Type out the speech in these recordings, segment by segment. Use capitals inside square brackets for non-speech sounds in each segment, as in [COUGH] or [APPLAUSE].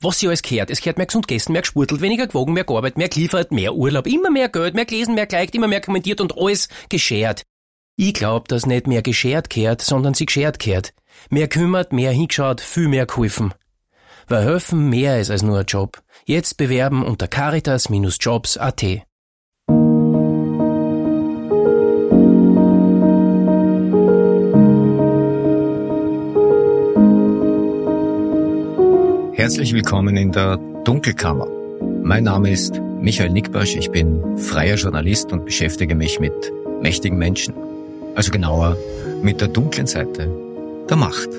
was sie alles gehört. Es gehört mehr gesund gegessen, mehr gespurtelt, weniger gewogen, mehr gearbeitet, mehr geliefert, mehr Urlaub, immer mehr Geld, mehr gelesen, mehr geliked, immer mehr kommentiert und alles geschert. Ich glaub, dass nicht mehr geschert kehrt, sondern sie geschert kehrt. Mehr kümmert, mehr hingeschaut, viel mehr geholfen. Weil helfen mehr ist als nur ein Job. Jetzt bewerben unter caritas-jobs.at. Herzlich willkommen in der Dunkelkammer. Mein Name ist Michael Nickbasch, ich bin freier Journalist und beschäftige mich mit mächtigen Menschen. Also genauer mit der dunklen Seite der Macht.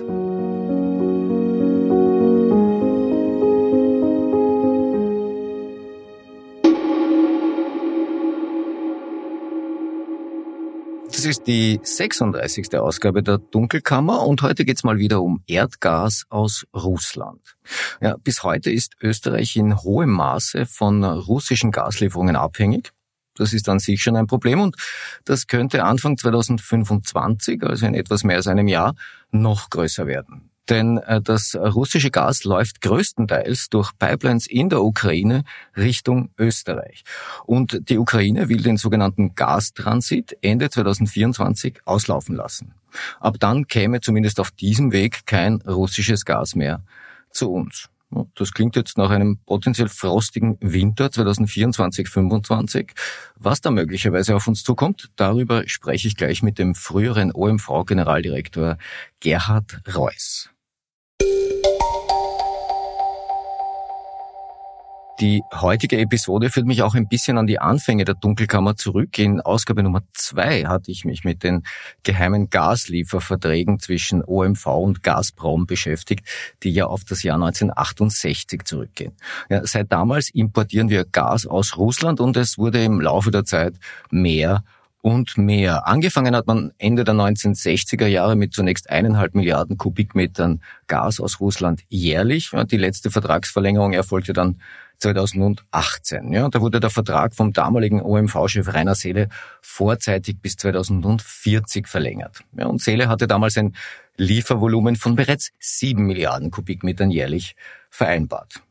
Das ist die 36. Ausgabe der Dunkelkammer und heute geht's mal wieder um Erdgas aus Russland. Ja, bis heute ist Österreich in hohem Maße von russischen Gaslieferungen abhängig. Das ist an sich schon ein Problem und das könnte Anfang 2025, also in etwas mehr als einem Jahr, noch größer werden. Denn äh, das russische Gas läuft größtenteils durch Pipelines in der Ukraine Richtung Österreich. Und die Ukraine will den sogenannten Gastransit Ende 2024 auslaufen lassen. Ab dann käme zumindest auf diesem Weg kein russisches Gas mehr zu uns. Das klingt jetzt nach einem potenziell frostigen Winter 2024-25. Was da möglicherweise auf uns zukommt, darüber spreche ich gleich mit dem früheren OMV-Generaldirektor Gerhard Reuss. Die heutige Episode führt mich auch ein bisschen an die Anfänge der Dunkelkammer zurück. In Ausgabe Nummer zwei hatte ich mich mit den geheimen Gaslieferverträgen zwischen OMV und Gazprom beschäftigt, die ja auf das Jahr 1968 zurückgehen. Ja, seit damals importieren wir Gas aus Russland und es wurde im Laufe der Zeit mehr und mehr. Angefangen hat man Ende der 1960er Jahre mit zunächst eineinhalb Milliarden Kubikmetern Gas aus Russland jährlich. Die letzte Vertragsverlängerung erfolgte dann 2018. Ja, da wurde der Vertrag vom damaligen OMV-Chef Rainer Seele vorzeitig bis 2040 verlängert. Ja, und Seele hatte damals ein Liefervolumen von bereits sieben Milliarden Kubikmetern jährlich vereinbart.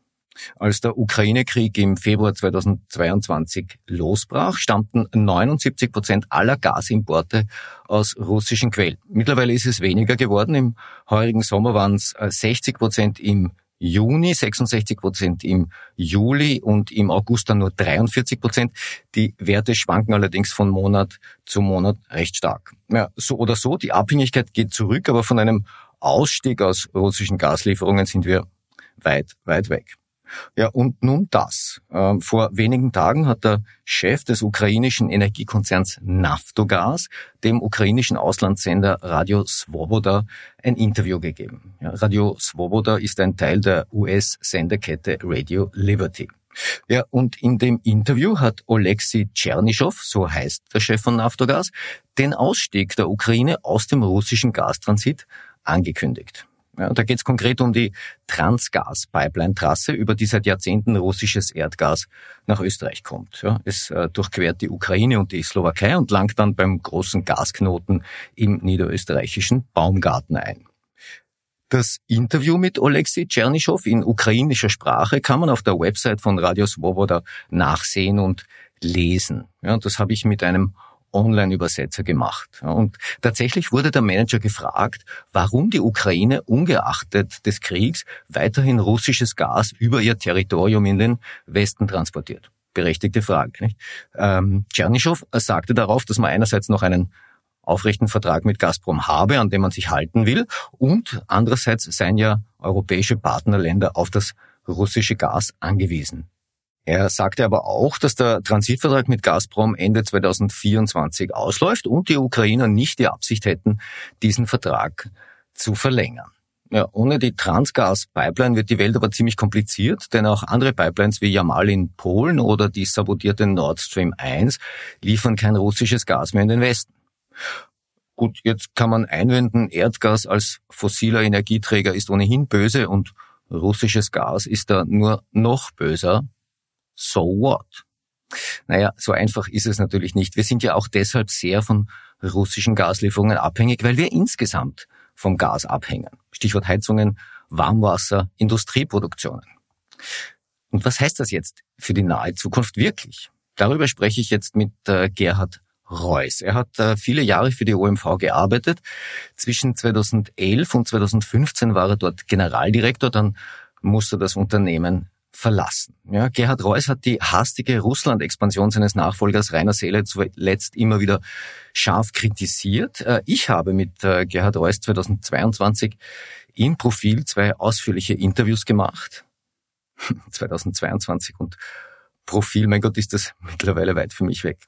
Als der Ukraine-Krieg im Februar 2022 losbrach, stammten 79 Prozent aller Gasimporte aus russischen Quellen. Mittlerweile ist es weniger geworden. Im heurigen Sommer waren es 60 Prozent im Juni, 66 Prozent im Juli und im August dann nur 43 Prozent. Die Werte schwanken allerdings von Monat zu Monat recht stark. Ja, so oder so, die Abhängigkeit geht zurück, aber von einem Ausstieg aus russischen Gaslieferungen sind wir weit, weit weg. Ja, und nun das. Ähm, vor wenigen Tagen hat der Chef des ukrainischen Energiekonzerns Naftogaz dem ukrainischen Auslandssender Radio Svoboda ein Interview gegeben. Radio Svoboda ist ein Teil der US-Senderkette Radio Liberty. Ja, und in dem Interview hat Oleksiy Tschernyschow, so heißt der Chef von Naftogaz, den Ausstieg der Ukraine aus dem russischen Gastransit angekündigt. Ja, da geht es konkret um die Transgas-Pipeline-Trasse, über die seit Jahrzehnten russisches Erdgas nach Österreich kommt. Ja, es äh, durchquert die Ukraine und die Slowakei und langt dann beim großen Gasknoten im niederösterreichischen Baumgarten ein. Das Interview mit Oleksiy Tschernyschow in ukrainischer Sprache kann man auf der Website von Radio Svoboda nachsehen und lesen. Ja, das habe ich mit einem Online-Übersetzer gemacht. Und tatsächlich wurde der Manager gefragt, warum die Ukraine ungeachtet des Kriegs weiterhin russisches Gas über ihr Territorium in den Westen transportiert. Berechtigte Frage. Nicht? Ähm, Tschernyschow sagte darauf, dass man einerseits noch einen aufrechten Vertrag mit Gazprom habe, an dem man sich halten will, und andererseits seien ja europäische Partnerländer auf das russische Gas angewiesen. Er sagte aber auch, dass der Transitvertrag mit Gazprom Ende 2024 ausläuft und die Ukrainer nicht die Absicht hätten, diesen Vertrag zu verlängern. Ja, ohne die Transgas-Pipeline wird die Welt aber ziemlich kompliziert, denn auch andere Pipelines wie Jamal in Polen oder die sabotierte Nord Stream 1 liefern kein russisches Gas mehr in den Westen. Gut, jetzt kann man einwenden, Erdgas als fossiler Energieträger ist ohnehin böse und russisches Gas ist da nur noch böser, so what? Naja, so einfach ist es natürlich nicht. Wir sind ja auch deshalb sehr von russischen Gaslieferungen abhängig, weil wir insgesamt vom Gas abhängen. Stichwort Heizungen, Warmwasser, Industrieproduktionen. Und was heißt das jetzt für die nahe Zukunft wirklich? Darüber spreche ich jetzt mit äh, Gerhard Reuss. Er hat äh, viele Jahre für die OMV gearbeitet. Zwischen 2011 und 2015 war er dort Generaldirektor, dann musste das Unternehmen verlassen. Ja, Gerhard Reuss hat die hastige Russland-Expansion seines Nachfolgers Rainer Seele zuletzt immer wieder scharf kritisiert. Äh, ich habe mit äh, Gerhard Reuss 2022 im Profil zwei ausführliche Interviews gemacht. [LAUGHS] 2022 und Profil, mein Gott, ist das mittlerweile weit für mich weg.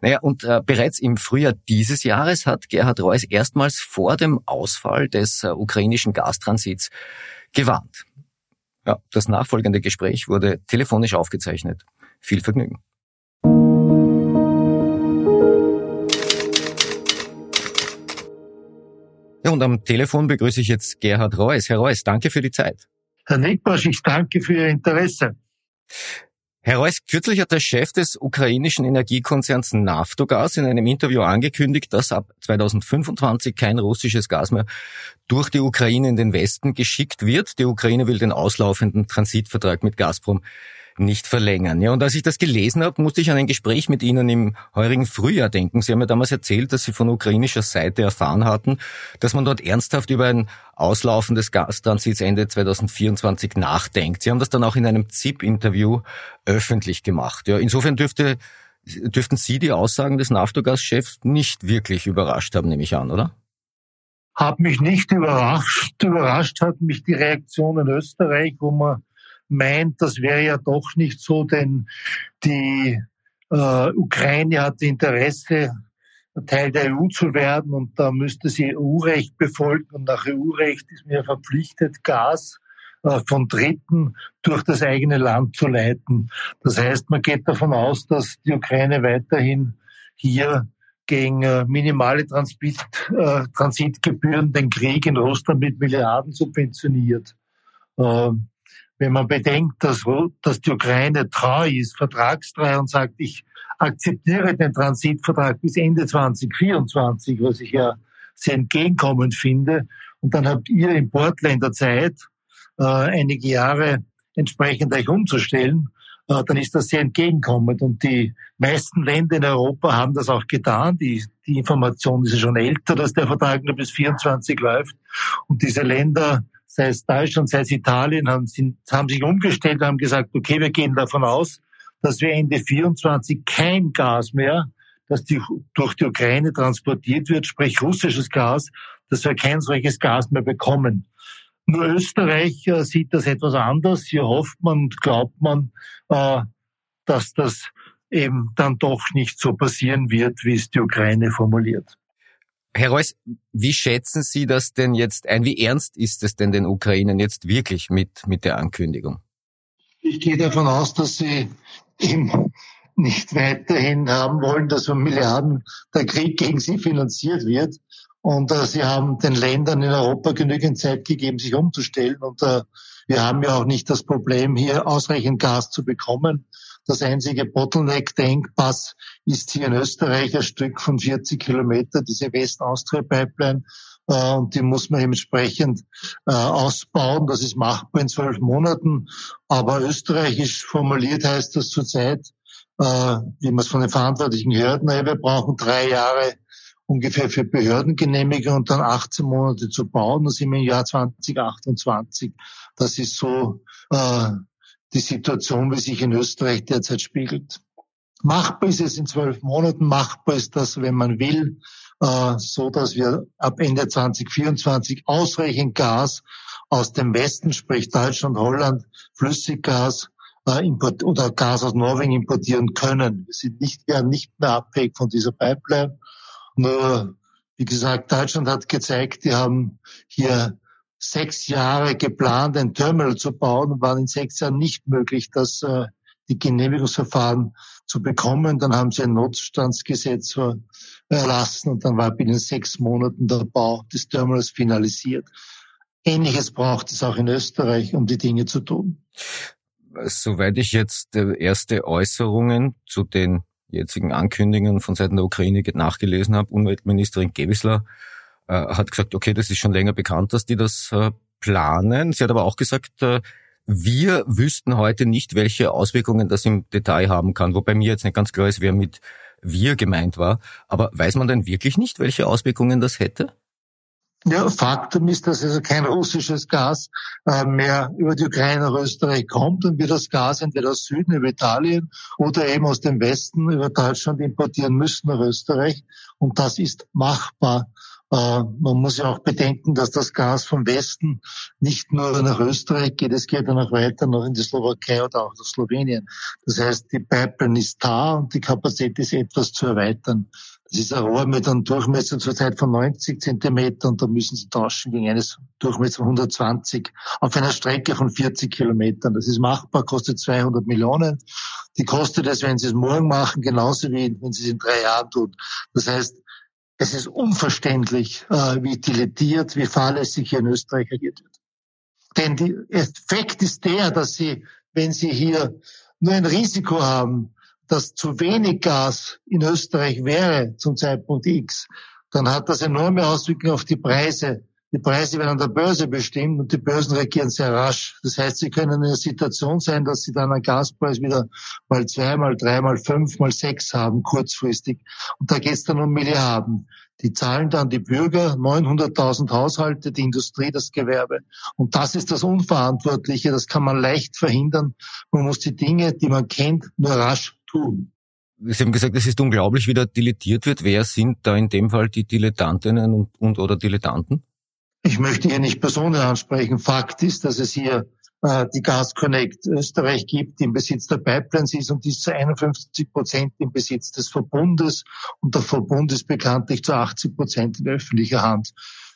Naja, und äh, bereits im Frühjahr dieses Jahres hat Gerhard Reuss erstmals vor dem Ausfall des äh, ukrainischen Gastransits gewarnt. Ja, das nachfolgende Gespräch wurde telefonisch aufgezeichnet. Viel Vergnügen. Ja, und am Telefon begrüße ich jetzt Gerhard Reuss. Herr Reuss, danke für die Zeit. Herr Nickbasch, ich danke für Ihr Interesse. Herr Reuss, kürzlich hat der Chef des ukrainischen Energiekonzerns Naftogaz in einem Interview angekündigt, dass ab 2025 kein russisches Gas mehr durch die Ukraine in den Westen geschickt wird. Die Ukraine will den auslaufenden Transitvertrag mit Gazprom nicht verlängern. Ja, und als ich das gelesen habe, musste ich an ein Gespräch mit Ihnen im heurigen Frühjahr denken. Sie haben mir damals erzählt, dass Sie von ukrainischer Seite erfahren hatten, dass man dort ernsthaft über ein Auslaufen des Gastransits Ende 2024 nachdenkt. Sie haben das dann auch in einem ZIP-Interview öffentlich gemacht. Ja, insofern dürfte, dürften Sie die Aussagen des Naftogaz-Chefs nicht wirklich überrascht haben, nehme ich an, oder? Hat mich nicht überrascht. Überrascht hat mich die Reaktion in Österreich, wo man meint, das wäre ja doch nicht so, denn die äh, Ukraine hat Interesse, Teil der EU zu werden und da müsste sie EU-Recht befolgen und nach EU-Recht ist mir verpflichtet, Gas äh, von Dritten durch das eigene Land zu leiten. Das heißt, man geht davon aus, dass die Ukraine weiterhin hier gegen äh, minimale Transit, äh, Transitgebühren den Krieg in Russland mit Milliarden subventioniert. Ähm, wenn man bedenkt, dass, dass die Ukraine treu ist, vertragstreu und sagt, ich akzeptiere den Transitvertrag bis Ende 2024, was ich ja sehr entgegenkommend finde. Und dann habt ihr Importländer Zeit, äh, einige Jahre entsprechend euch umzustellen, äh, dann ist das sehr entgegenkommend. Und die meisten Länder in Europa haben das auch getan. Die, die Information ist ja schon älter, dass der Vertrag nur bis 24 läuft. Und diese Länder sei es Deutschland, sei es Italien, haben, sind, haben sich umgestellt, haben gesagt, okay, wir gehen davon aus, dass wir Ende 24 kein Gas mehr, das die, durch die Ukraine transportiert wird, sprich russisches Gas, dass wir kein solches Gas mehr bekommen. Nur Österreich äh, sieht das etwas anders. Hier hofft man und glaubt man, äh, dass das eben dann doch nicht so passieren wird, wie es die Ukraine formuliert. Herr Reuss, wie schätzen Sie das denn jetzt ein? Wie ernst ist es denn den Ukrainern jetzt wirklich mit, mit der Ankündigung? Ich gehe davon aus, dass sie eben nicht weiterhin haben wollen, dass um Milliarden der Krieg gegen sie finanziert wird. Und äh, sie haben den Ländern in Europa genügend Zeit gegeben, sich umzustellen. Und äh, wir haben ja auch nicht das Problem, hier ausreichend Gas zu bekommen. Das einzige Bottleneck, der Engpass, ist hier in Österreich ein Stück von 40 Kilometer, diese West-Austria-Pipeline. Äh, und die muss man entsprechend äh, ausbauen. Das ist machbar in zwölf Monaten. Aber österreichisch formuliert heißt das zurzeit, äh, wie man es von den Verantwortlichen naja, wir brauchen drei Jahre ungefähr für Behördengenehmigung und dann 18 Monate zu bauen. Das sind wir im Jahr 2028. Das ist so äh, die Situation, wie sich in Österreich derzeit spiegelt. Machbar ist es in zwölf Monaten, machbar ist das, wenn man will, äh, so dass wir ab Ende 2024 ausreichend Gas aus dem Westen, sprich Deutschland, Holland, Flüssiggas äh, oder Gas aus Norwegen importieren können. Wir sind nicht, ja, nicht mehr abhängig von dieser Pipeline. Nur, wie gesagt, Deutschland hat gezeigt, die haben hier sechs Jahre geplant, ein Terminal zu bauen waren in sechs Jahren nicht möglich, das äh, die Genehmigungsverfahren zu bekommen. Dann haben sie ein Notstandsgesetz erlassen und dann war binnen sechs Monaten der Bau des Terminals finalisiert. Ähnliches braucht es auch in Österreich, um die Dinge zu tun. Soweit ich jetzt äh, erste Äußerungen zu den jetzigen Ankündigungen von Seiten der Ukraine nachgelesen habe, Umweltministerin Gewisler äh, hat gesagt, okay, das ist schon länger bekannt, dass die das äh, planen. Sie hat aber auch gesagt, äh, Wir wüssten heute nicht, welche Auswirkungen das im Detail haben kann, wobei mir jetzt nicht ganz klar ist, wer mit wir gemeint war. Aber weiß man denn wirklich nicht, welche Auswirkungen das hätte? Ja, Faktum ist, dass also kein russisches Gas äh, mehr über die Ukraine nach Österreich kommt und wir das Gas entweder aus Süden über Italien oder eben aus dem Westen über Deutschland importieren müssen nach Österreich. Und das ist machbar. Äh, man muss ja auch bedenken, dass das Gas vom Westen nicht nur nach Österreich geht, es geht dann auch weiter noch in die Slowakei oder auch nach Slowenien. Das heißt, die Pipeline ist da und die Kapazität ist etwas zu erweitern. Das ist ein Rohr mit einem Durchmesser zurzeit von 90 Zentimeter und da müssen Sie tauschen gegen eines Durchmesser von 120 auf einer Strecke von 40 Kilometern. Das ist machbar, kostet 200 Millionen. Die kostet es, wenn Sie es morgen machen, genauso wie wenn Sie es in drei Jahren tun. Das heißt, es ist unverständlich, äh, wie dilettiert, wie fahrlässig hier in Österreich agiert wird. Denn der Effekt ist der, dass Sie, wenn Sie hier nur ein Risiko haben, dass zu wenig Gas in Österreich wäre zum Zeitpunkt X, dann hat das enorme Auswirkungen auf die Preise die Preise werden an der Börse bestimmt und die Börsen reagieren sehr rasch. Das heißt, sie können in einer Situation sein, dass sie dann einen Gaspreis wieder mal zwei, mal drei, mal fünf, mal sechs haben, kurzfristig. Und da geht es dann um Milliarden. Die zahlen dann die Bürger, 900.000 Haushalte, die Industrie, das Gewerbe. Und das ist das Unverantwortliche. Das kann man leicht verhindern. Man muss die Dinge, die man kennt, nur rasch tun. Sie haben gesagt, es ist unglaublich, wie da dilettiert wird. Wer sind da in dem Fall die Dilettantinnen und, und oder Dilettanten? Ich möchte hier nicht Personen ansprechen. Fakt ist, dass es hier äh, die Gas Connect Österreich gibt, die im Besitz der Pipelines ist und die ist zu 51 Prozent im Besitz des Verbundes und der Verbund ist bekanntlich zu 80 Prozent in öffentlicher Hand.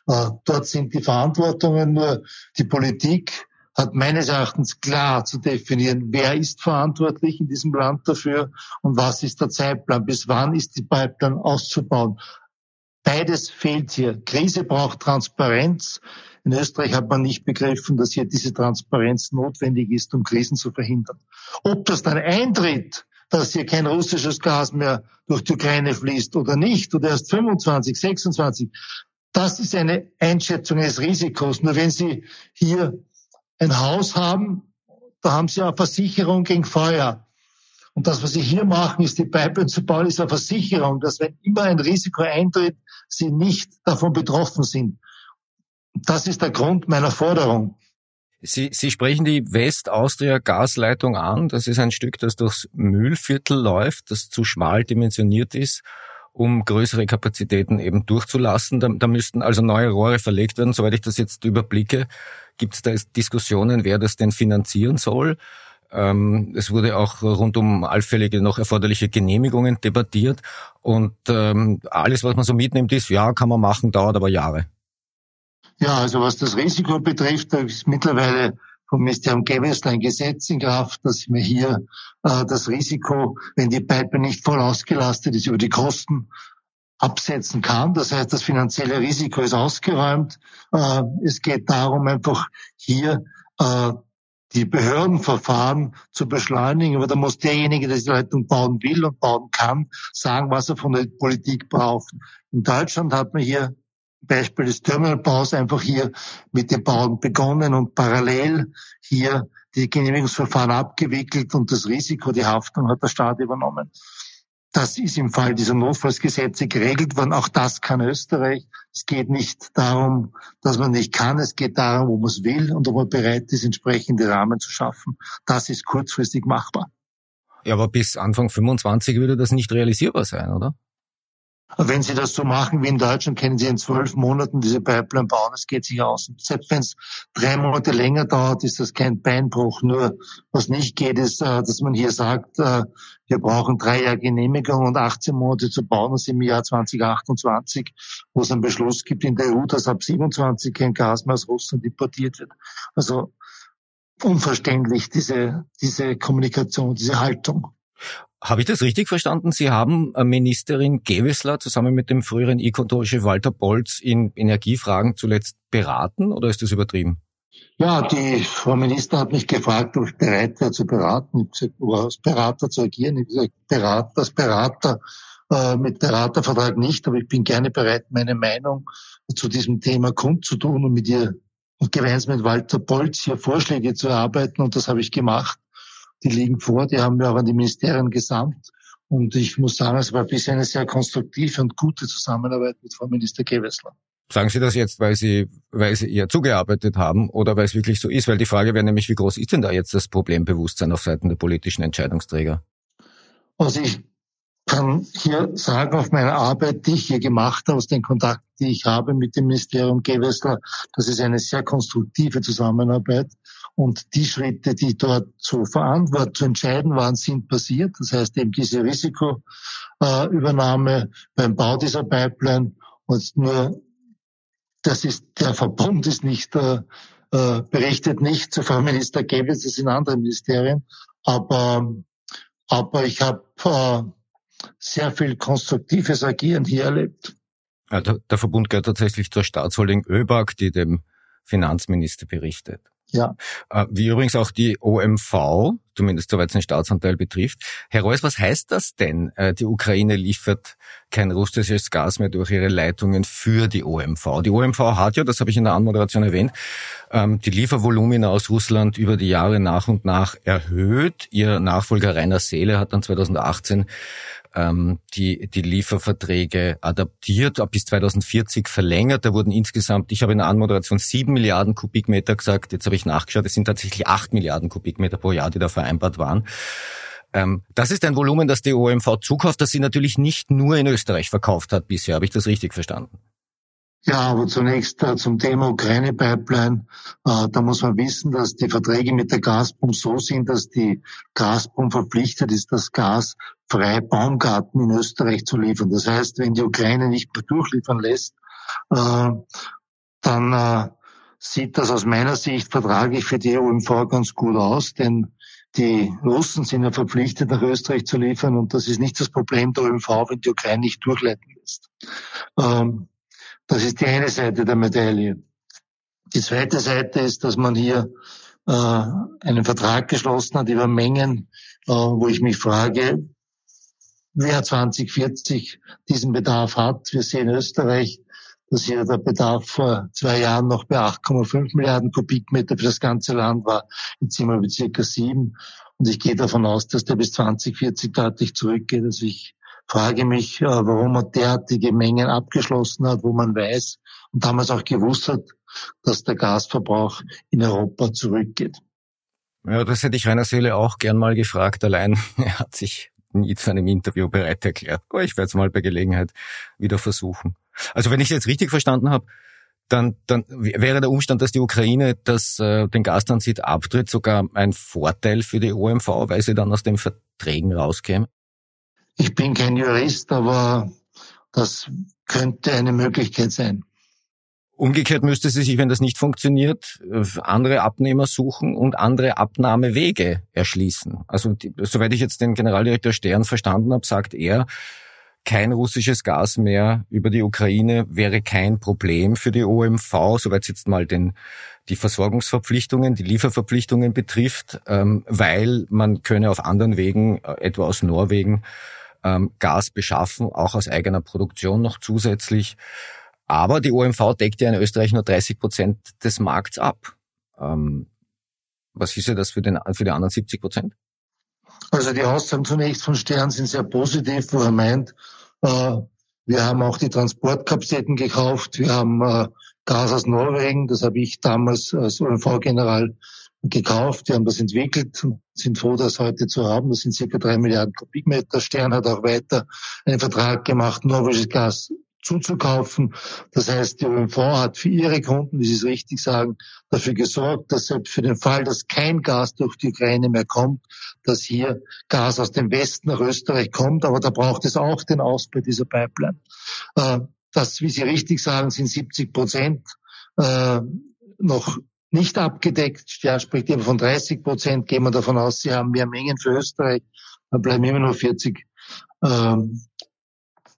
Äh, dort sind die Verantwortungen nur die Politik hat meines Erachtens klar zu definieren, wer ist verantwortlich in diesem Land dafür und was ist der Zeitplan, bis wann ist die Pipeline auszubauen. Beides fehlt hier. Krise braucht Transparenz. In Österreich hat man nicht begriffen, dass hier diese Transparenz notwendig ist, um Krisen zu verhindern. Ob das dann eintritt, dass hier kein russisches Gas mehr durch die Ukraine fließt oder nicht, oder erst 25, 26, das ist eine Einschätzung eines Risikos. Nur wenn Sie hier ein Haus haben, da haben Sie eine Versicherung gegen Feuer. Und das, was Sie hier machen, ist die Pipeline zu bauen, ist eine Versicherung, dass wenn immer ein Risiko eintritt, Sie nicht davon betroffen sind. Das ist der Grund meiner Forderung. Sie, Sie sprechen die West-Austria-Gasleitung an. Das ist ein Stück, das durchs Mühlviertel läuft, das zu schmal dimensioniert ist, um größere Kapazitäten eben durchzulassen. Da, da müssten also neue Rohre verlegt werden. Soweit ich das jetzt überblicke, gibt es da Diskussionen, wer das denn finanzieren soll. Ähm, es wurde auch rund um allfällige noch erforderliche Genehmigungen debattiert. Und ähm, alles, was man so mitnimmt, ist, ja, kann man machen, dauert aber Jahre. Ja, also was das Risiko betrifft, da ist mittlerweile vom Ministerium Gewessler ein Gesetz in Kraft, dass mir hier äh, das Risiko, wenn die Pipe nicht voll ausgelastet ist, über die Kosten absetzen kann. Das heißt, das finanzielle Risiko ist ausgeräumt. Äh, es geht darum, einfach hier äh, die Behördenverfahren zu beschleunigen. Aber da muss derjenige, der die Leitung bauen will und bauen kann, sagen, was er von der Politik braucht. In Deutschland hat man hier Beispiel des Terminalbaus einfach hier mit dem Bauen begonnen und parallel hier die Genehmigungsverfahren abgewickelt und das Risiko, die Haftung hat der Staat übernommen. Das ist im Fall dieser Notfallsgesetze geregelt worden. Auch das kann Österreich. Es geht nicht darum, dass man nicht kann. Es geht darum, wo man es will und ob man bereit ist, entsprechende Rahmen zu schaffen. Das ist kurzfristig machbar. Ja, aber bis Anfang 25 würde das nicht realisierbar sein, oder? Wenn Sie das so machen wie in Deutschland, können Sie in zwölf Monaten diese Pipeline bauen. Es geht sich aus. Selbst wenn es drei Monate länger dauert, ist das kein Beinbruch. Nur was nicht geht, ist, äh, dass man hier sagt, äh, wir brauchen drei Jahre Genehmigung und 18 Monate zu bauen. Das ist im Jahr 2028, wo es einen Beschluss gibt in der EU, dass ab 27 kein Gas mehr aus Russland importiert wird. Also unverständlich, diese, diese Kommunikation, diese Haltung. Habe ich das richtig verstanden? Sie haben äh, Ministerin Gewessler zusammen mit dem früheren E-Control-Chef Walter Bolz in Energiefragen zuletzt beraten oder ist das übertrieben? Ja, die Frau Minister hat mich gefragt, ob ich bereit wäre zu beraten, gesagt, als Berater zu agieren. Ich habe gesagt, als Berater äh, mit Beratervertrag nicht, aber ich bin gerne bereit, meine Meinung zu diesem Thema kundzutun und mit ihr und gemeinsam mit Walter Bolz hier Vorschläge zu erarbeiten und das habe ich gemacht. Die liegen vor, die haben wir auch an die Ministerien gesandt. Und ich muss sagen, es war bisher eine sehr konstruktive und gute Zusammenarbeit mit Frau Minister Gewessler. Sagen Sie das jetzt, weil Sie, weil Sie ihr zugearbeitet haben oder weil es wirklich so ist? Weil die Frage wäre nämlich, wie groß ist denn da jetzt das Problembewusstsein auf Seiten der politischen Entscheidungsträger? Also ich kann hier sagen, auf meine Arbeit, die ich hier gemacht habe, aus den Kontakten, die ich habe mit dem Ministerium Gewessler, das ist eine sehr konstruktive Zusammenarbeit. Und die Schritte, die dort zu verantworten, zu entscheiden waren, sind passiert. Das heißt eben diese Risikoübernahme beim Bau dieser Pipeline und nur das ist, der Verbund ist nicht, äh, äh, berichtet nicht zu Frau Minister Goebbels, das sind andere Ministerien, aber, aber ich habe äh, sehr viel konstruktives Agieren hier erlebt. Ja, der, der Verbund gehört tatsächlich zur Staatsholding ÖBAG, die dem Finanzminister berichtet. Ja. Äh, wie übrigens auch die OMV, zumindest soweit es den Staatsanteil betrifft. Herr Reuss, was heißt das denn? Äh, die Ukraine liefert kein russisches Gas mehr durch ihre Leitungen für die OMV. Die OMV hat ja, das habe ich in der Anmoderation erwähnt, ähm, die Liefervolumina aus Russland über die Jahre nach und nach erhöht. Ihr Nachfolger Rainer Seele hat dann 2018 ähm, die, die Lieferverträge adaptiert, bis 2040 verlängert. Da wurden insgesamt, ich habe in der Anmoderation sieben Milliarden Kubikmeter gesagt, jetzt habe ich nachgeschaut, es sind tatsächlich acht Milliarden Kubikmeter pro Jahr, die da vereinbart waren. Ähm, das ist ein Volumen, das die OMV zukauft, das sie natürlich nicht nur in Österreich verkauft hat bisher. Habe ich das richtig verstanden? Ja, aber zunächst äh, zum Thema Ukraine-Pipeline. Äh, da muss man wissen, dass die Verträge mit der Gazprom so sind, dass die Gazprom verpflichtet ist, das Gas frei Baumgarten in Österreich zu liefern. Das heißt, wenn die Ukraine nicht mehr durchliefern lässt, äh, dann äh, sieht das aus meiner Sicht vertraglich für die OMV ganz gut aus, denn die Russen sind ja verpflichtet, nach Österreich zu liefern und das ist nicht das Problem der OMV, wenn die Ukraine nicht durchleiten lässt. Ähm, das ist die eine Seite der Medaille. Die zweite Seite ist, dass man hier äh, einen Vertrag geschlossen hat über Mengen, wo ich mich frage, wer 2040 diesen Bedarf hat. Wir sehen in Österreich, dass hier der Bedarf vor zwei Jahren noch bei 8,5 Milliarden Kubikmeter für das ganze Land war. Jetzt sind wir bei circa sieben. Und ich gehe davon aus, dass der bis 2040 deutlich zurückgeht. Also ich frage mich, äh, warum man derartige Mengen abgeschlossen hat, wo man weiß und damals auch gewusst hat, dass der Gasverbrauch in Europa zurückgeht. Ja, das hätte ich Rainer Seele auch gern mal gefragt. Allein [LAUGHS] er hat sich nie zu einem Interview bereit erklärt. Aber ich werde es mal bei Gelegenheit wieder versuchen. Also wenn ich es jetzt richtig verstanden habe, dann, dann wäre der Umstand, dass die Ukraine das, äh, den Gastransit abtritt, sogar ein Vorteil für die OMV, weil sie dann aus den Verträgen rauskäme? Ich bin kein Jurist, aber das könnte eine Möglichkeit sein. Umgekehrt müsste sie sich, wenn das nicht funktioniert, andere Abnehmer suchen und andere Abnahmewege erschließen. Also die, soweit ich jetzt den Generaldirektor Stern verstanden habe, sagt er, kein russisches Gas mehr über die Ukraine wäre kein Problem für die OMV, soweit es jetzt mal den, die Versorgungsverpflichtungen, die Lieferverpflichtungen betrifft, ähm, weil man könne auf anderen Wegen, äh, etwa aus Norwegen, ähm, Gas beschaffen, auch aus eigener Produktion noch zusätzlich. Aber die OMV deckt ja in Österreich nur 30 Prozent des Markts ab. Ähm, was hieße das für, den, für die anderen 70 Prozent? Also die Aussagen zunächst von Stern sind sehr positiv, wo er meint, äh, wir haben auch die Transportkapazitäten gekauft, wir haben äh, Gas aus Norwegen, das habe ich damals als OMV-General gekauft, wir haben das entwickelt und sind froh, das heute zu haben. Das sind circa drei Milliarden Kubikmeter. Stern hat auch weiter einen Vertrag gemacht, norwegisches Gas zuzukaufen. Das heißt, die OMV hat für ihre Kunden, wie Sie es richtig sagen, dafür gesorgt, dass selbst für den Fall, dass kein Gas durch die Ukraine mehr kommt, dass hier Gas aus dem Westen nach Österreich kommt. Aber da braucht es auch den Ausbau dieser Pipeline. Äh, das, wie Sie richtig sagen, sind 70 Prozent äh, noch nicht abgedeckt. Ja, spricht immer von 30 Prozent. Gehen wir davon aus, sie haben mehr Mengen für Österreich. Dann bleiben immer noch 40, ähm,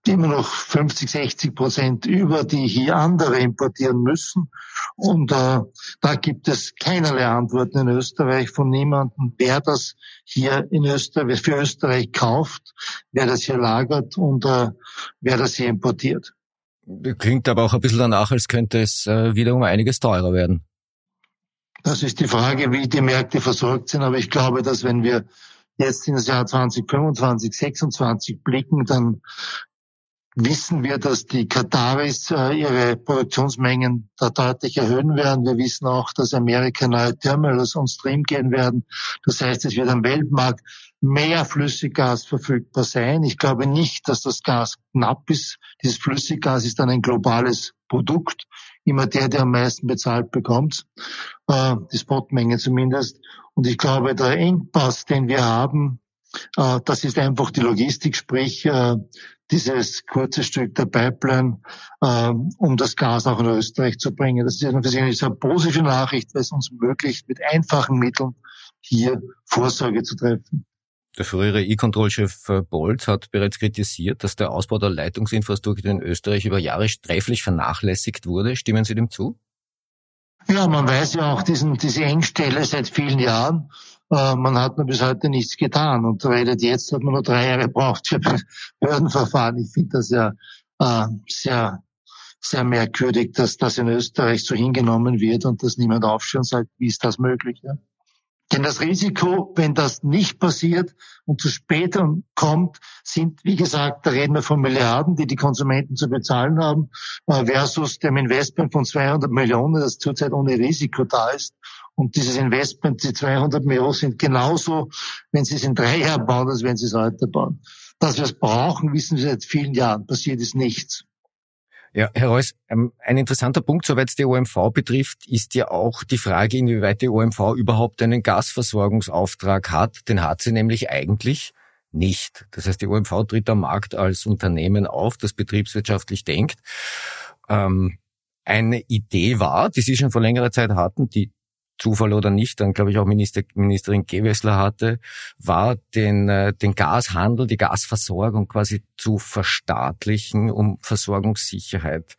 immer noch 50, 60 Prozent über, die hier andere importieren müssen. Und äh, da gibt es keinerlei Antworten in Österreich von niemandem, wer das hier in Österreich, für Österreich kauft, wer das hier lagert und äh, wer das hier importiert. Klingt aber auch ein bisschen danach, als könnte es äh, wieder um einiges teurer werden. Das ist die Frage, wie die Märkte versorgt sind. Aber ich glaube, dass wenn wir jetzt in das Jahr 2025, 2026 blicken, dann wissen wir, dass die Kataris äh, ihre Produktionsmengen da deutlich erhöhen werden. Wir wissen auch, dass Amerika neue Terminals on Stream gehen werden. Das heißt, es wird am Weltmarkt mehr Flüssiggas verfügbar sein. Ich glaube nicht, dass das Gas knapp ist. Dieses Flüssiggas ist dann ein globales Produkt. Immer der, der am meisten bezahlt bekommt, äh, die Spotmenge zumindest. Und ich glaube, der Engpass, den wir haben, das ist einfach die Logistik, sprich äh, dieses kurze Stück der Pipeline, äh, um das Gas auch in Österreich zu bringen. Das ist eine sehr positive Nachricht, weil es uns ermöglicht, mit einfachen Mitteln hier Vorsorge zu treffen. Der frühere E-Control-Chef Bolz hat bereits kritisiert, dass der Ausbau der Leitungsinfrastruktur in Österreich über Jahre sträflich vernachlässigt wurde. Stimmen Sie dem zu? Ja, man weiß ja auch diesen, diese Engstelle seit vielen Jahren. Äh, man hat nur bis heute nichts getan und redet jetzt, hat man nur drei Jahre braucht für Behördenverfahren. Ich finde das ja äh, sehr, sehr merkwürdig, dass das in Österreich so hingenommen wird und dass niemand aufschaut und sagt, wie ist das möglich? Ja? Denn das Risiko, wenn das nicht passiert und zu spät kommt, sind, wie gesagt, da reden wir von Milliarden, die die Konsumenten zu bezahlen haben, äh, versus dem Investment von 200 Millionen, das zurzeit ohne Risiko da ist. Und dieses Investment, die 200 Millionen, sind genauso, wenn Sie es in drei Jahren bauen, als wenn Sie es heute bauen. Dass wir es brauchen, wissen wir seit vielen Jahren. Passiert ist nichts. Ja, Herr Reuss, ähm, ein interessanter Punkt, soweit es die OMV betrifft, ist ja auch die Frage, inwieweit die OMV überhaupt einen Gasversorgungsauftrag hat. Den hat sie nämlich eigentlich nicht. Das heißt, die OMV tritt am Markt als Unternehmen auf, das betriebswirtschaftlich denkt. Ähm, eine Idee war, die Sie schon vor längerer Zeit hatten, die Zufall oder nicht, dann glaube ich auch Minister, Ministerin Gewessler hatte, war den, äh, den Gashandel, die Gasversorgung quasi zu verstaatlichen, um Versorgungssicherheit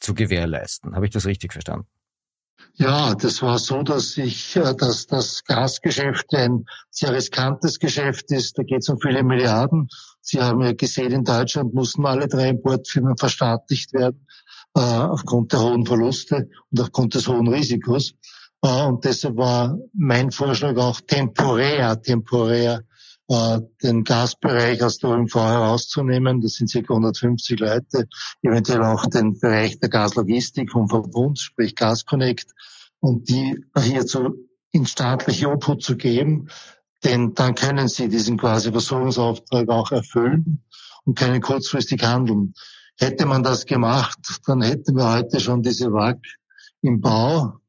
zu gewährleisten. Habe ich das richtig verstanden? Ja, das war so, dass ich, äh, dass das Gasgeschäft ein sehr riskantes Geschäft ist. Da geht es um viele Milliarden. Sie haben ja gesehen, in Deutschland mussten alle drei Importfirmen verstaatlicht werden, äh, aufgrund der hohen Verluste und aufgrund des hohen Risikos. Äh, und deshalb war mein Vorschlag auch temporär, temporär äh, den Gasbereich aus der OMV herauszunehmen. Das sind ca. 150 Leute, eventuell auch den Bereich der Gaslogistik vom Verbund, sprich Gasconnect, und die hier zu, in staatliche Obhut zu geben. Denn dann können sie diesen quasi Versorgungsauftrag auch erfüllen und können kurzfristig handeln. Hätte man das gemacht, dann hätten wir heute schon diese WAG im Bau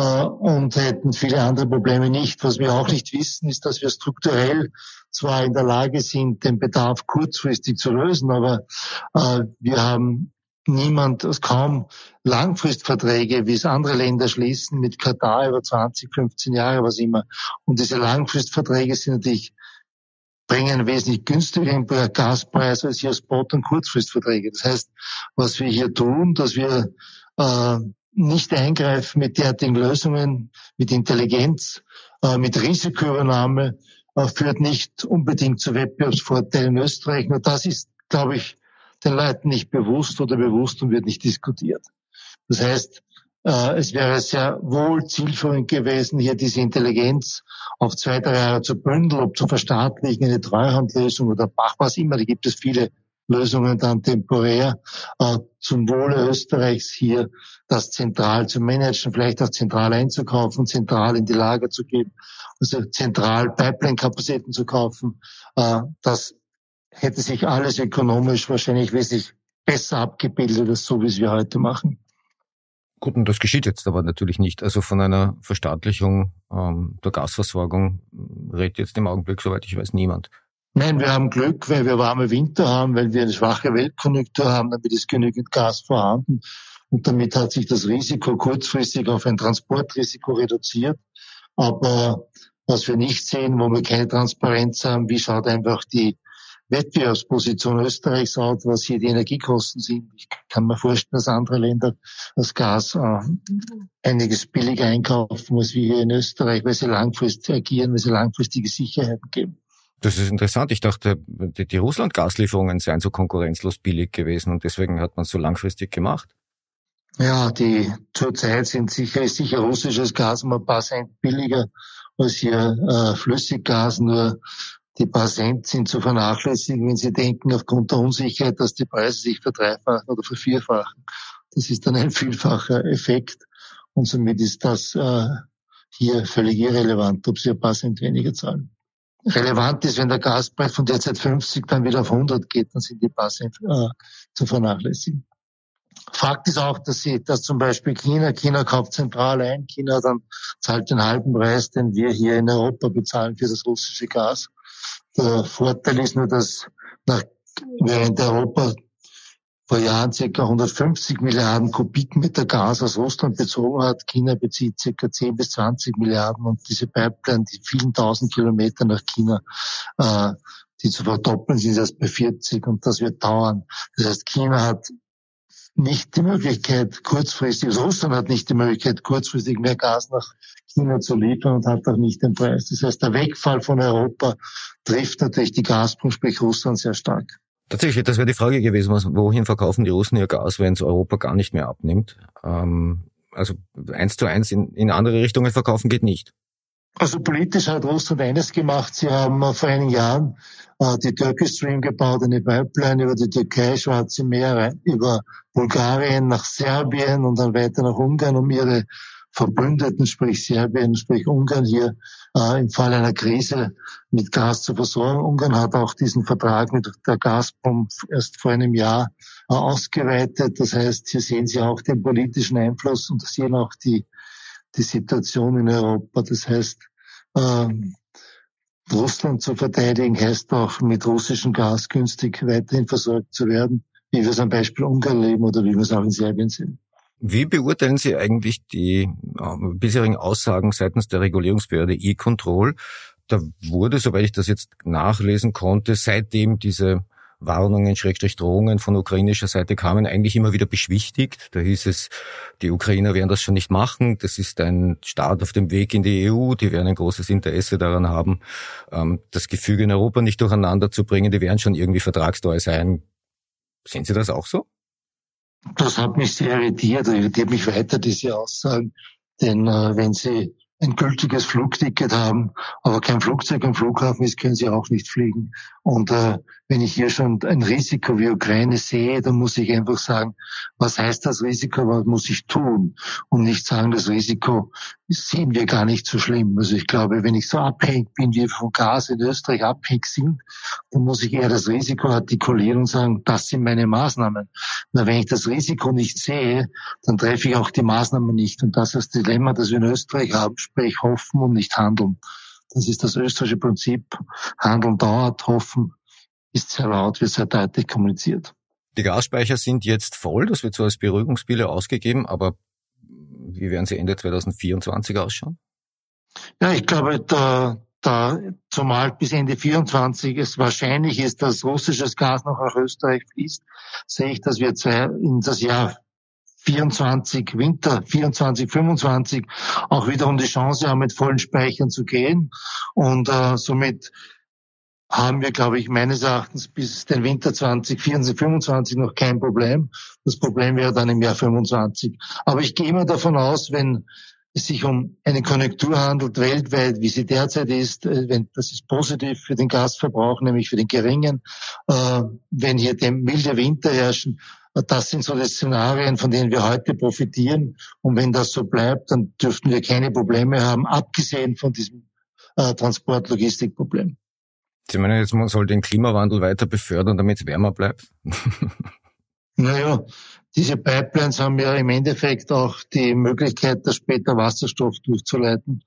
und hätten viele andere Probleme nicht. Was wir auch nicht wissen, ist, dass wir strukturell zwar in der Lage sind, den Bedarf kurzfristig zu lösen, aber äh, wir haben niemand, kaum Langfristverträge, wie es andere Länder schließen, mit Katar über 20, 15 Jahre, was immer. Und diese Langfristverträge sind natürlich bringen wesentlich günstigeren Gaspreis als hier Spot- und Kurzfristverträge. Das heißt, was wir hier tun, dass wir äh, nicht eingreifen mit derartigen Lösungen, mit Intelligenz, äh, mit Risikoübernahme, äh, führt nicht unbedingt zu Wettbewerbsvorteilen in Österreich. Nur das ist, glaube ich, den Leuten nicht bewusst oder bewusst und wird nicht diskutiert. Das heißt, äh, es wäre sehr wohl zielführend gewesen, hier diese Intelligenz auf zwei, drei Jahre zu bündeln, ob zu verstaatlichen, eine Treuhandlösung oder Bach, was immer. Da gibt es viele Lösungen dann temporär äh, zum Wohle Österreichs hier das zentral zu managen, vielleicht auch zentral einzukaufen, zentral in die Lager zu geben, also zentral Pipeline-Kapazitäten zu kaufen. Äh, das hätte sich alles ökonomisch wahrscheinlich wesentlich besser abgebildet als so, wie es wir heute machen. Gut, und das geschieht jetzt aber natürlich nicht. Also von einer Verstaatlichung ähm, der Gasversorgung redet jetzt im Augenblick, soweit ich weiß, niemand. Nein, wir haben Glück, weil wir warme Winter haben, weil wir eine schwache Weltkonjunktur haben, damit ist genügend Gas vorhanden. Und damit hat sich das Risiko kurzfristig auf ein Transportrisiko reduziert. Aber was wir nicht sehen, wo wir keine Transparenz haben, wie schaut einfach die Wettbewerbsposition Österreichs aus, was hier die Energiekosten sind. Ich kann mir vorstellen, dass andere Länder das Gas äh, einiges billiger einkaufen als wir hier in Österreich, weil sie langfristig agieren, weil sie langfristige Sicherheiten geben. Das ist interessant. Ich dachte, die, die Russland-Gaslieferungen seien so konkurrenzlos billig gewesen und deswegen hat man es so langfristig gemacht. Ja, die zurzeit sind sicher, ist sicher russisches Gas um ein paar Cent billiger als hier äh, Flüssiggas, nur die paar Cent sind zu vernachlässigen, wenn Sie denken, aufgrund der Unsicherheit, dass die Preise sich verdreifachen oder vervierfachen. Das ist dann ein vielfacher Effekt und somit ist das äh, hier völlig irrelevant, ob Sie ein paar Cent weniger zahlen. Relevant ist, wenn der Gaspreis von derzeit 50 dann wieder auf 100 geht, dann sind die Cent äh, zu vernachlässigen. Fakt ist auch, dass sie, dass zum Beispiel China, China kauft zentral ein, China dann zahlt den halben Preis, den wir hier in Europa bezahlen für das russische Gas. Der Vorteil ist nur, dass nach, während Europa vor Jahren ca. 150 Milliarden Kubikmeter Gas aus Russland bezogen hat. China bezieht ca. 10 bis 20 Milliarden und diese Pipeline, die vielen tausend Kilometer nach China, äh, die zu verdoppeln sind erst bei 40 und das wird dauern. Das heißt, China hat nicht die Möglichkeit, kurzfristig, also Russland hat nicht die Möglichkeit, kurzfristig mehr Gas nach China zu liefern und hat auch nicht den Preis. Das heißt, der Wegfall von Europa trifft natürlich die Gazprom, sprich Russland, sehr stark. Tatsächlich, das wäre die Frage gewesen, was, wohin verkaufen die Russen ihr Gas, wenn es Europa gar nicht mehr abnimmt? Ähm, also eins zu eins in, in andere Richtungen verkaufen geht nicht. Also politisch hat Russland eines gemacht. Sie haben vor einigen Jahren äh, die Turkish Stream gebaut, eine Pipeline über die Türkei, Schwarze Meer, über Bulgarien nach Serbien und dann weiter nach Ungarn, um ihre Verbündeten, sprich Serbien, sprich Ungarn hier äh, im Fall einer Krise mit Gas zu versorgen. Ungarn hat auch diesen Vertrag mit der Gazprom erst vor einem Jahr äh, ausgeweitet. Das heißt, hier sehen Sie auch den politischen Einfluss und sehen auch die, die Situation in Europa. Das heißt, ähm, Russland zu verteidigen heißt auch mit russischem Gas günstig weiterhin versorgt zu werden, wie wir es am Beispiel Ungarn leben oder wie wir es auch in Serbien sehen. Wie beurteilen Sie eigentlich die äh, bisherigen Aussagen seitens der Regulierungsbehörde E-Control? Da wurde, soweit ich das jetzt nachlesen konnte, seitdem diese Warnungen, Schrägstrich Drohungen von ukrainischer Seite kamen, eigentlich immer wieder beschwichtigt. Da hieß es, die Ukrainer werden das schon nicht machen. Das ist ein Staat auf dem Weg in die EU. Die werden ein großes Interesse daran haben, ähm, das Gefüge in Europa nicht durcheinander zu bringen. Die werden schon irgendwie vertragstreu sein. Sehen Sie das auch so? Das hat mich sehr irritiert, irritiert mich weiter, diese Aussagen. Denn äh, wenn Sie ein gültiges Flugticket haben, aber kein Flugzeug am Flughafen ist, können sie auch nicht fliegen. Und äh, wenn ich hier schon ein Risiko wie Ukraine sehe, dann muss ich einfach sagen, was heißt das Risiko, was muss ich tun? Und nicht sagen, das Risiko sehen wir gar nicht so schlimm. Also ich glaube, wenn ich so abhängig bin, wie wir von Gas in Österreich abhängig sind, dann muss ich eher das Risiko artikulieren und sagen, das sind meine Maßnahmen. Na, wenn ich das Risiko nicht sehe, dann treffe ich auch die Maßnahmen nicht. Und das ist das Dilemma, das wir in Österreich haben, sprich hoffen und nicht handeln. Das ist das österreichische Prinzip. Handeln dauert, hoffen ist sehr laut, wird sehr deutlich kommuniziert. Die Gasspeicher sind jetzt voll, das wird so als Beruhigungspille ausgegeben, aber wie werden sie Ende 2024 ausschauen? Ja, ich glaube, da, da zumal bis Ende 24 es wahrscheinlich ist, dass russisches Gas noch nach Österreich fließt, sehe ich, dass wir in das Jahr 24, Winter 24, 25 auch wiederum die Chance haben, mit vollen Speichern zu gehen. Und äh, somit haben wir, glaube ich, meines Erachtens bis den Winter 2024, 25 noch kein Problem. Das Problem wäre dann im Jahr 25. Aber ich gehe immer davon aus, wenn es sich um eine Konjunktur handelt weltweit, wie sie derzeit ist, äh, wenn, das ist positiv für den Gasverbrauch, nämlich für den geringen, äh, wenn hier der milde Winter herrschen, das sind so die Szenarien, von denen wir heute profitieren. Und wenn das so bleibt, dann dürften wir keine Probleme haben, abgesehen von diesem äh, Transportlogistikproblem. Sie meinen jetzt, man soll den Klimawandel weiter befördern, damit es wärmer bleibt? naja, diese Pipelines haben ja im Endeffekt auch die Möglichkeit, das später Wasserstoff durchzuleiten.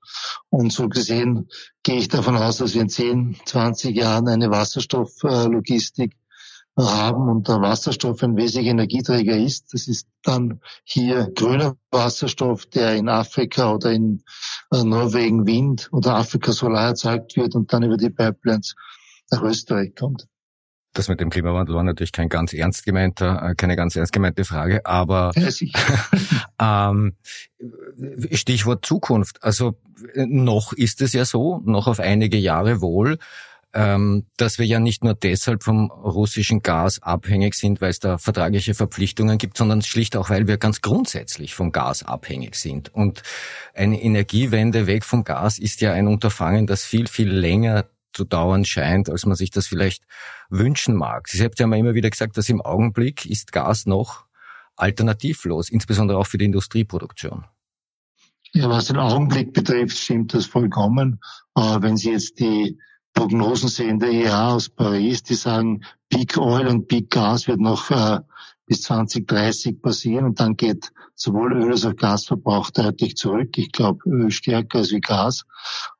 Und so gesehen gehe ich davon aus, dass wir in 10, 20 Jahren eine Wasserstofflogistik haben und der Wasserstoff ein wesentlicher Energieträger ist. Das ist dann hier grüner Wasserstoff, der in Afrika oder in äh, Norwegen Wind oder Afrika Solar erzeugt wird und dann über die Pipelines nach Österreich kommt. Das mit dem Klimawandel war natürlich kein ganz ernst gemeinter, äh, keine ganz ernst gemeinte Frage, aber [LAUGHS] [LAUGHS] ähm, Stichwort Zukunft. Also noch ist es ja so, noch auf einige Jahre wohl, ähm, dass wir ja nicht nur deshalb vom russischen Gas abhängig sind, weil es da vertragliche Verpflichtungen gibt, sondern schlicht auch, weil wir ganz grundsätzlich vom Gas abhängig sind. Und eine Energiewende weg vom Gas ist ja ein Unterfangen, das viel, viel länger zu dauern scheint, als man sich das vielleicht wünschen mag. Sie habt ja immer wieder gesagt, dass im Augenblick ist Gas noch alternativlos, insbesondere auch für die Industrieproduktion. Ja, was den Augenblick betrifft, stimmt das vollkommen. Aber wenn Sie jetzt die Prognosen sehen der EA aus Paris, die sagen, Peak Oil und Peak Gas wird noch äh, bis 2030 passieren und dann geht sowohl Öl als auch Gasverbrauch deutlich zurück. Ich glaube, Öl stärker als wie Gas.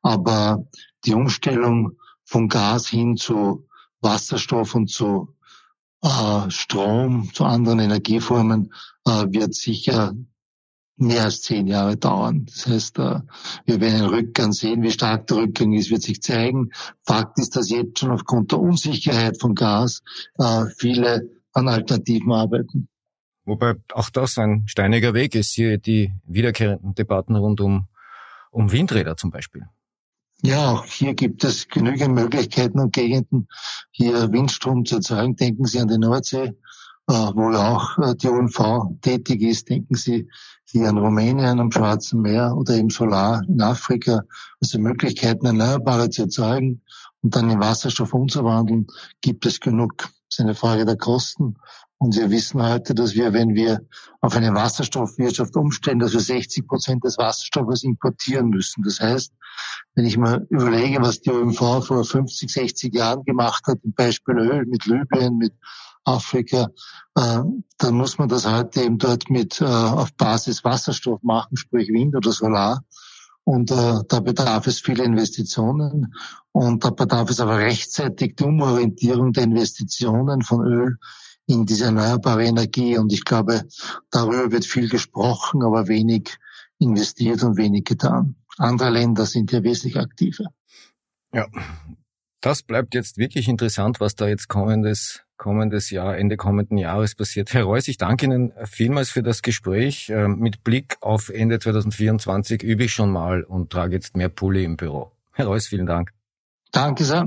Aber die Umstellung von Gas hin zu Wasserstoff und zu äh, Strom, zu anderen Energieformen äh, wird sicher mehr als zehn Jahre dauern. Das heißt, äh, wir werden einen Rückgang sehen. Wie stark der Rückgang ist, wird sich zeigen. Fakt ist, dass jetzt schon aufgrund der Unsicherheit von Gas äh, viele an Alternativen arbeiten. Wobei auch das ein steiniger Weg ist, hier die wiederkehrenden Debatten rund um, um Windräder zum Beispiel. Ja, auch hier gibt es genügend Möglichkeiten und Gegenden, hier Windstrom zu erzeugen. Denken Sie an die Nordsee, äh, wo auch äh, die ONV tätig ist. Denken Sie hier an Rumänien, am Schwarzen Meer oder eben Solar in Afrika. Also Möglichkeiten, Erneuerbare zu erzeugen und dann in Wasserstoff umzuwandeln, gibt es genug. Das ist eine Frage der Kosten und wir wissen heute, dass wir, wenn wir auf eine Wasserstoffwirtschaft umstellen, dass wir 60 Prozent des Wasserstoffes importieren müssen. Das heißt, wenn ich mal überlege, was die OMV vor 50, 60 Jahren gemacht hat, zum Beispiel Öl mit Libyen, mit Afrika, äh, dann muss man das heute eben dort mit äh, auf Basis Wasserstoff machen, sprich Wind oder Solar. Und äh, da bedarf es viele Investitionen und da bedarf es aber rechtzeitig die Umorientierung der Investitionen von Öl in diese erneuerbare Energie. Und ich glaube, darüber wird viel gesprochen, aber wenig investiert und wenig getan. Andere Länder sind ja wesentlich aktiver. Ja, das bleibt jetzt wirklich interessant, was da jetzt kommendes, kommendes Jahr, Ende kommenden Jahres passiert. Herr Reuss, ich danke Ihnen vielmals für das Gespräch. Ähm, mit Blick auf Ende 2024 übe ich schon mal und trage jetzt mehr Pulli im Büro. Herr Reuss, vielen Dank. Danke sehr.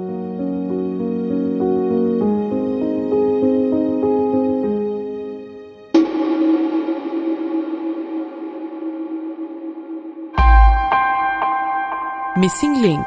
Missing Link